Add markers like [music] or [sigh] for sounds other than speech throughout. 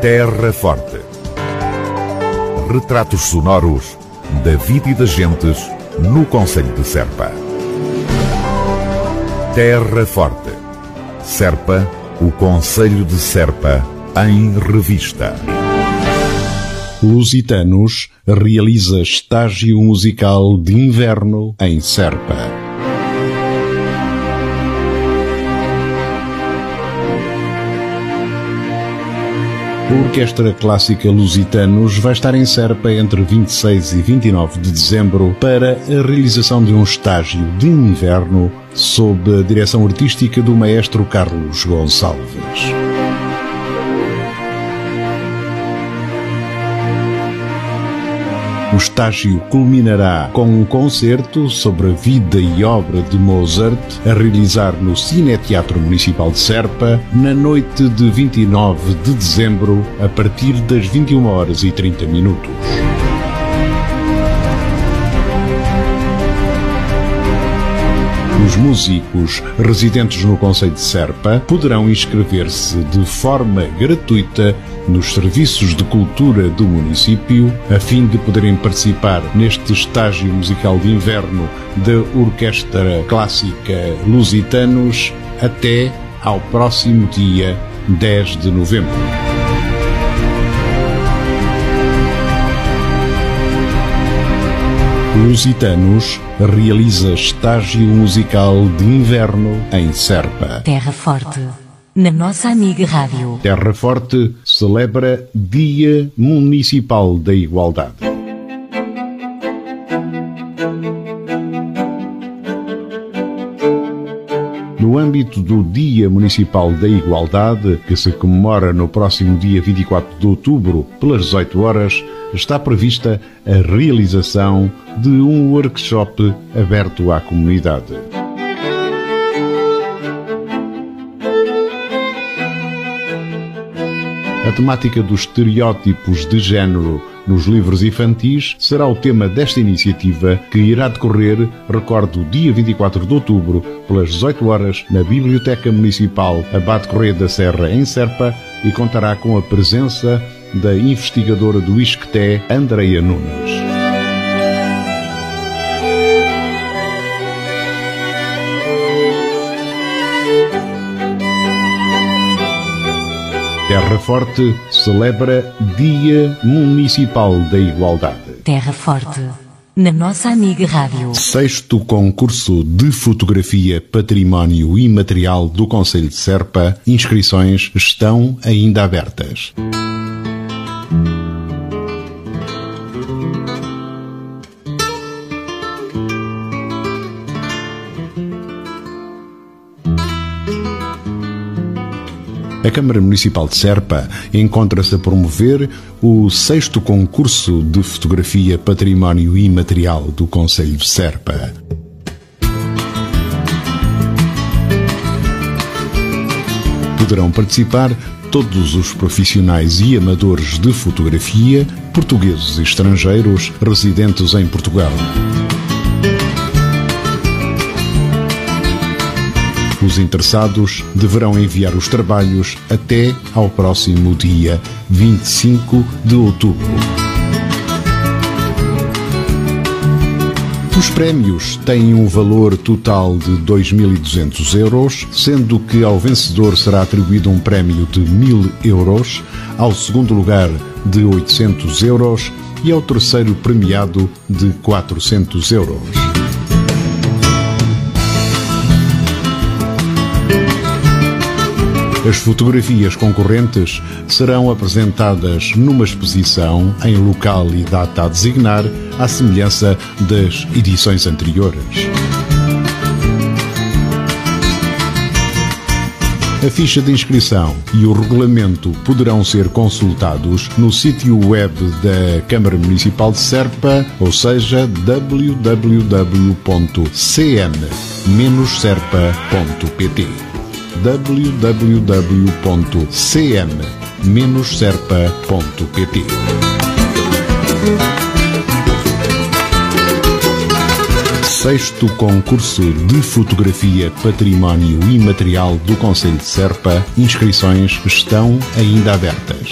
Terra Forte. Retratos sonoros da vida e das gentes no Conselho de Serpa. Terra Forte. Serpa, o Conselho de Serpa, em revista. Lusitanos realiza estágio musical de inverno em Serpa. A Orquestra Clássica Lusitanos vai estar em Serpa entre 26 e 29 de dezembro para a realização de um estágio de inverno sob a direção artística do maestro Carlos Gonçalves. O estágio culminará com um concerto sobre a vida e obra de Mozart, a realizar no Cine Teatro Municipal de Serpa, na noite de 29 de dezembro, a partir das 21 horas e 30 minutos. Os músicos residentes no Conselho de Serpa poderão inscrever-se de forma gratuita nos serviços de cultura do município, a fim de poderem participar neste estágio musical de inverno da Orquestra Clássica Lusitanos até ao próximo dia 10 de novembro. Lusitanos realiza estágio musical de inverno em Serpa. Terra Forte, na nossa amiga Rádio. Terra Forte celebra Dia Municipal da Igualdade. No âmbito do Dia Municipal da Igualdade, que se comemora no próximo dia 24 de outubro, pelas 18 horas, está prevista a realização de um workshop aberto à comunidade. A temática dos estereótipos de género nos livros infantis será o tema desta iniciativa que irá decorrer, recordo, dia 24 de outubro, pelas 18 horas, na Biblioteca Municipal Abate Correia da Serra, em Serpa, e contará com a presença da investigadora do ISCTE, Andreia Nunes. Terra Forte celebra Dia Municipal da Igualdade. Terra Forte, na nossa amiga Rádio. Sexto concurso de fotografia Património Imaterial do Conselho de Serpa. Inscrições estão ainda abertas. A Câmara Municipal de Serpa encontra-se a promover o sexto concurso de fotografia Património Imaterial do Conselho de Serpa. Poderão participar todos os profissionais e amadores de fotografia, portugueses e estrangeiros residentes em Portugal. Os interessados deverão enviar os trabalhos até ao próximo dia 25 de outubro. Os prémios têm um valor total de 2.200 euros, sendo que ao vencedor será atribuído um prémio de 1.000 euros, ao segundo lugar de 800 euros e ao terceiro premiado de 400 euros. As fotografias concorrentes serão apresentadas numa exposição em local e data a designar, à semelhança das edições anteriores. A ficha de inscrição e o regulamento poderão ser consultados no sítio web da Câmara Municipal de Serpa, ou seja, www.cm-serpa.pt www.cm-serpa.pt sexto concurso de fotografia património imaterial do Conselho de Serpa. Inscrições estão ainda abertas.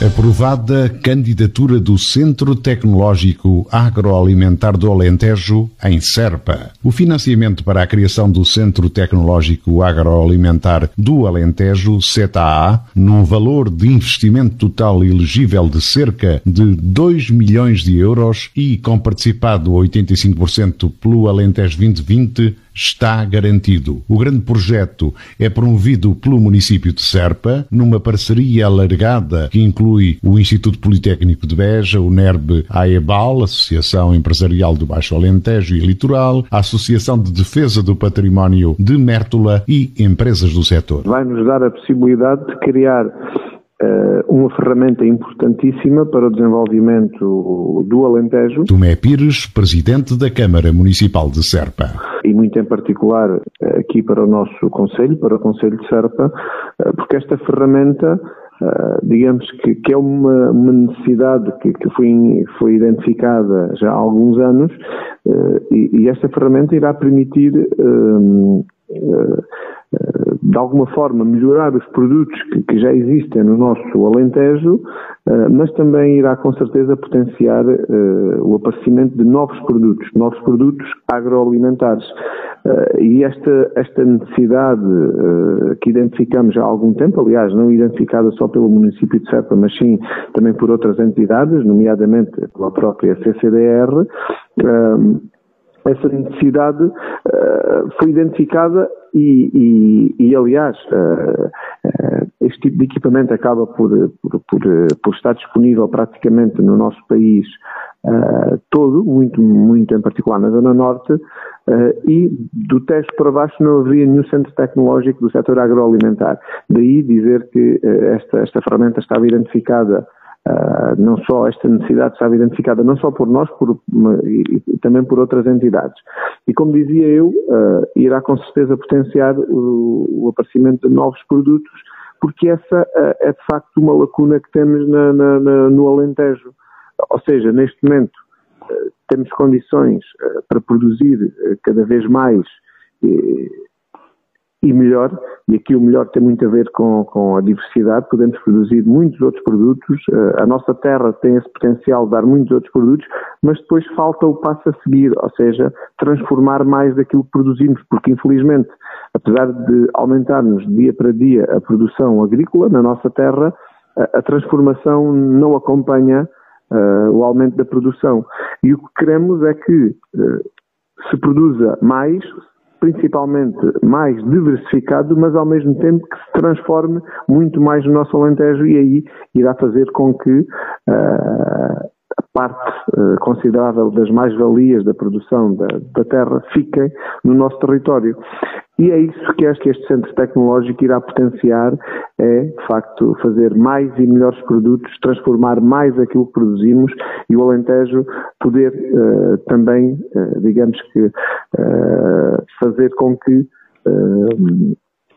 Aprovada candidatura do Centro Tecnológico Agroalimentar do Alentejo em Serpa. O financiamento para a criação do Centro Tecnológico Agroalimentar do Alentejo, CETA-A, num valor de investimento total elegível de cerca de 2 milhões de euros e com participado 85% pelo Alentejo 2020, está garantido. O grande projeto é promovido pelo município de Serpa, numa parceria alargada que inclui o Instituto Politécnico de Beja, o NERB AEBAL, Associação Empresarial do Baixo Alentejo e Litoral, a Associação de Defesa do Património de Mértola e empresas do setor. Vai nos dar a possibilidade de criar uma ferramenta importantíssima para o desenvolvimento do Alentejo. Tomé Pires, presidente da Câmara Municipal de Serpa. E muito em particular eh, aqui para o nosso Conselho, para o Conselho de Serpa, uh, porque esta ferramenta Uh, digamos que, que, é uma, uma necessidade que, que, foi, foi identificada já há alguns anos uh, e, e, esta ferramenta irá permitir uh, de alguma forma melhorar os produtos que, que já existem no nosso Alentejo, uh, mas também irá com certeza potenciar o aparecimento de novos produtos, novos produtos agroalimentares. E esta, esta necessidade que identificamos há algum tempo, aliás, não identificada só pelo município de Serpa, mas sim também por outras entidades, nomeadamente pela própria CCDR, essa necessidade uh, foi identificada e, e, e aliás, uh, uh, este tipo de equipamento acaba por, por, por, por, estar disponível praticamente no nosso país todo, muito, muito em particular na Zona Norte, e do teste para baixo não havia nenhum centro tecnológico do setor agroalimentar. Daí dizer que esta, esta ferramenta estava identificada Uh, não só esta necessidade estava identificada não só por nós, por, e, e, também por outras entidades. E como dizia eu, uh, irá com certeza potenciar o, o, aparecimento de novos produtos, porque essa uh, é de facto uma lacuna que temos na, na, na, no Alentejo. Ou seja, neste momento temos condições para produzir cada vez mais e melhor, e aqui o melhor tem muito a ver com, com a diversidade, podemos produzir muitos outros produtos, uh, a nossa terra tem esse potencial de dar muitos outros produtos, mas depois falta o passo a seguir, ou seja, transformar mais daquilo que produzimos, porque infelizmente, apesar de aumentarmos dia para dia a produção agrícola na nossa terra, a, a transformação não acompanha uh, o aumento da produção. E o que queremos é que uh, se produza mais, principalmente mais diversificado, mas ao mesmo tempo que se transforme muito mais no nosso Alentejo e aí irá fazer com que uh, a parte uh, considerável das mais-valias da produção da, da, terra fiquem no nosso território. E é isso que acho que este centro tecnológico irá potenciar, é, de facto, fazer mais e melhores produtos, transformar mais aquilo que produzimos e o Alentejo poder uh, também, uh, digamos que, uh, fazer com que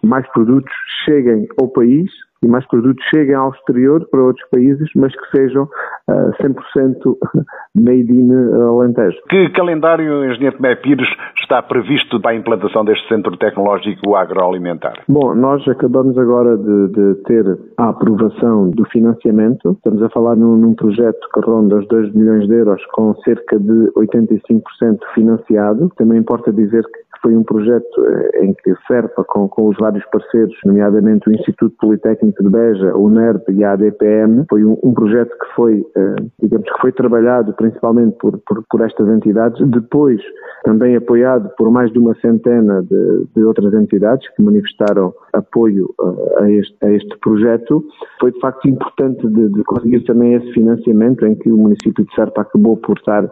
mais produtos cheguem ao país e mais produtos cheguem ao exterior para outros países, mas que sejam uh, 100% [laughs] made in Alentejo. Que calendário, Engenheiro Tomé Pires, está previsto para a implantação deste Centro Tecnológico Agroalimentar? Bom, nós acabamos agora de, de ter a aprovação do financiamento. Estamos a falar num, num projeto que ronda os 2 milhões de euros com cerca de 85% financiado. Também importa dizer que foi um projeto eh, em que SERPA, com, com os vários parceiros, nomeadamente o Instituto Politécnico de Beja, o NERP e a ADPM, foi um, um projeto que foi, eh, digamos que foi trabalhado principalmente por, por, por, estas entidades, depois também apoiado por mais de uma centena de, de outras entidades que manifestaram apoio eh, a este, a este projeto. Foi de facto importante de, de, conseguir também esse financiamento em que o município de Serpa acabou por estar uh,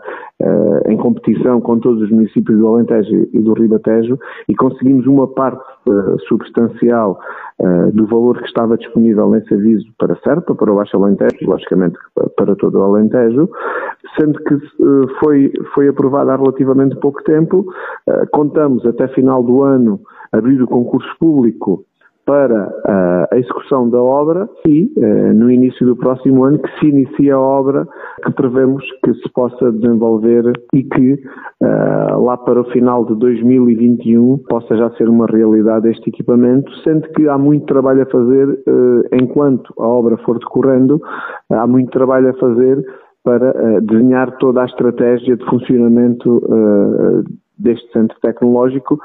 em competição com todos os municípios do Alentejo e do Rio Tejo e conseguimos uma parte uh, substancial uh, do valor que estava disponível nesse aviso para Serpa, para o Baixo Alentejo, logicamente para todo o Alentejo, sendo que foi, foi aprovado há relativamente pouco tempo. contamos até final do ano abrir o concurso público para a execução da obra e no início do próximo ano que se inicia a obra que prevemos que se possa desenvolver e que lá para o final de 2021 possa já ser uma realidade este equipamento, sendo que há muito trabalho a fazer enquanto a obra for decorrendo, há muito trabalho a fazer para desenhar toda a estratégia de funcionamento deste centro tecnológico,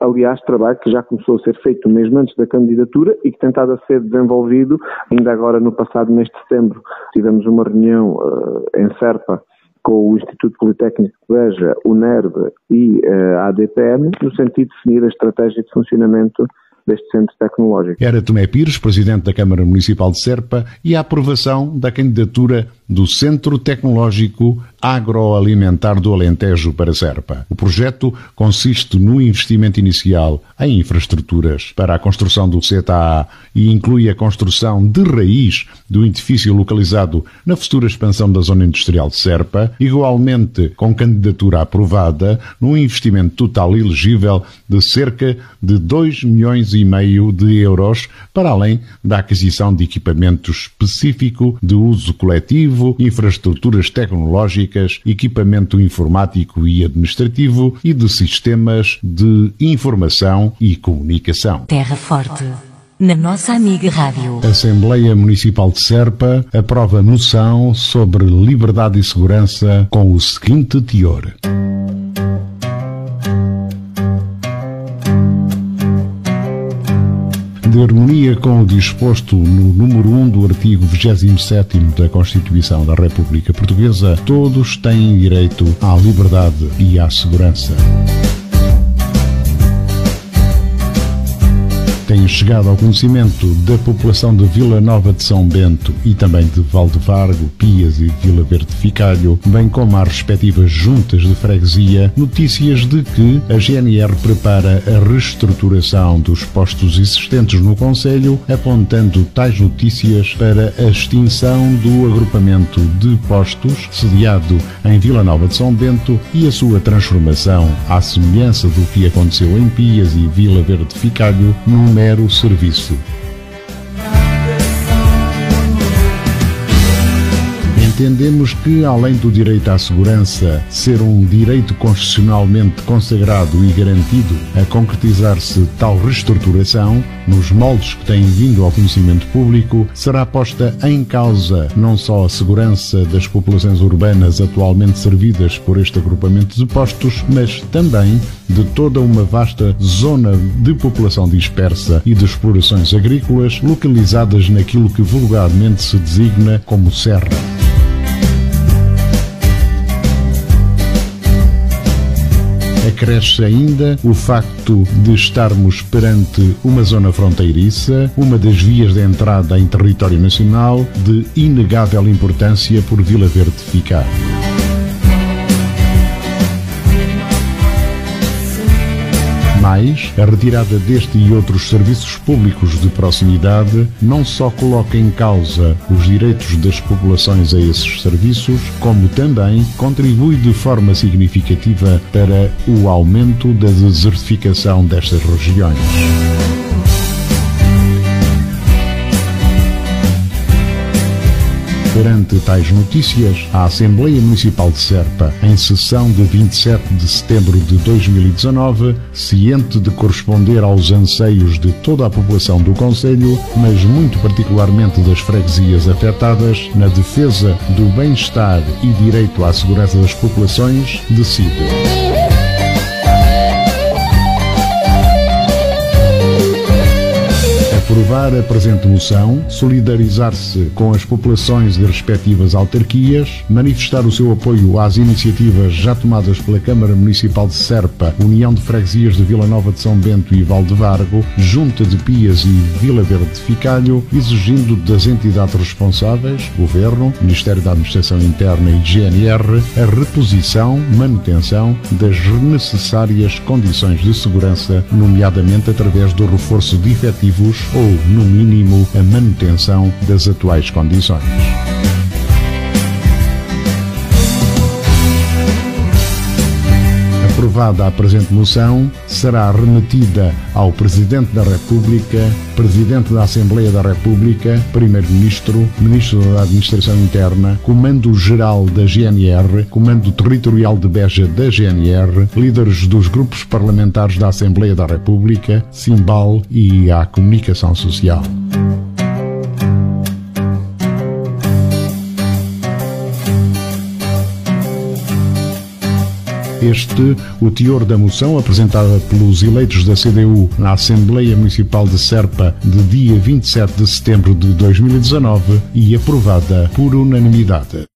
aliás, trabalho que já começou a ser feito mesmo antes da candidatura e que tem estado a ser desenvolvido, ainda agora no passado mês de setembro, tivemos uma reunião uh, em Serpa com o Instituto Politécnico de Beja, o NERB e uh, a ADPM, no sentido de definir a estratégia de funcionamento deste centro tecnológico. Era Tomé Pires, presidente da Câmara Municipal de Serpa, e a aprovação da candidatura do Centro Tecnológico Agroalimentar do Alentejo para Serpa. O projeto consiste no investimento inicial em infraestruturas para a construção do CTA e inclui a construção de raiz do edifício localizado na futura expansão da zona industrial de Serpa, igualmente com candidatura aprovada num investimento total elegível de cerca de 2 milhões e meio de euros, para além da aquisição de equipamento específico de uso coletivo infraestruturas tecnológicas, equipamento informático e administrativo e de sistemas de informação e comunicação. Terra Forte. Na nossa amiga Rádio. A Assembleia Municipal de Serpa aprova moção sobre liberdade e segurança com o seguinte teor. De harmonia com o disposto no número 1 do artigo 27 da Constituição da República Portuguesa, todos têm direito à liberdade e à segurança. Têm chegado ao conhecimento da população de Vila Nova de São Bento e também de Valdevargo, Pias e Vila Verde Ficalho, bem como às respectivas juntas de freguesia, notícias de que a GNR prepara a reestruturação dos postos existentes no Conselho, apontando tais notícias para a extinção do agrupamento de postos sediado em Vila Nova de São Bento e a sua transformação, à semelhança do que aconteceu em Pias e Vila Verde Ficalho, num mero serviço. Entendemos que, além do direito à segurança ser um direito constitucionalmente consagrado e garantido, a concretizar-se tal reestruturação, nos moldes que têm vindo ao conhecimento público, será posta em causa não só a segurança das populações urbanas atualmente servidas por este agrupamento de postos, mas também de toda uma vasta zona de população dispersa e de explorações agrícolas localizadas naquilo que vulgarmente se designa como serra. Acresce ainda o facto de estarmos perante uma zona fronteiriça, uma das vias de entrada em território nacional de inegável importância por Vila Verde ficar. Mais, a retirada deste e outros serviços públicos de proximidade não só coloca em causa os direitos das populações a esses serviços, como também contribui de forma significativa para o aumento da desertificação destas regiões. Perante tais notícias, a Assembleia Municipal de Serpa, em sessão de 27 de setembro de 2019, ciente de corresponder aos anseios de toda a população do Conselho, mas muito particularmente das freguesias afetadas, na defesa do bem-estar e direito à segurança das populações, decide. Aprovar a presente moção, solidarizar-se com as populações de respectivas autarquias, manifestar o seu apoio às iniciativas já tomadas pela Câmara Municipal de Serpa, União de Freguesias de Vila Nova de São Bento e Valdevargo, Junta de Pias e Vila Verde de Ficalho, exigindo das entidades responsáveis, Governo, Ministério da Administração Interna e GNR, a reposição, manutenção das necessárias condições de segurança, nomeadamente através do reforço de efetivos ou ou, no mínimo, a manutenção das atuais condições. Aprovada a presente moção, será remetida ao Presidente da República, Presidente da Assembleia da República, Primeiro-Ministro, Ministro da Administração Interna, Comando-Geral da GNR, Comando Territorial de Beja da GNR, líderes dos grupos parlamentares da Assembleia da República, Simbal e à Comunicação Social. Este, o teor da moção apresentada pelos eleitos da CDU na Assembleia Municipal de Serpa de dia 27 de setembro de 2019 e aprovada por unanimidade.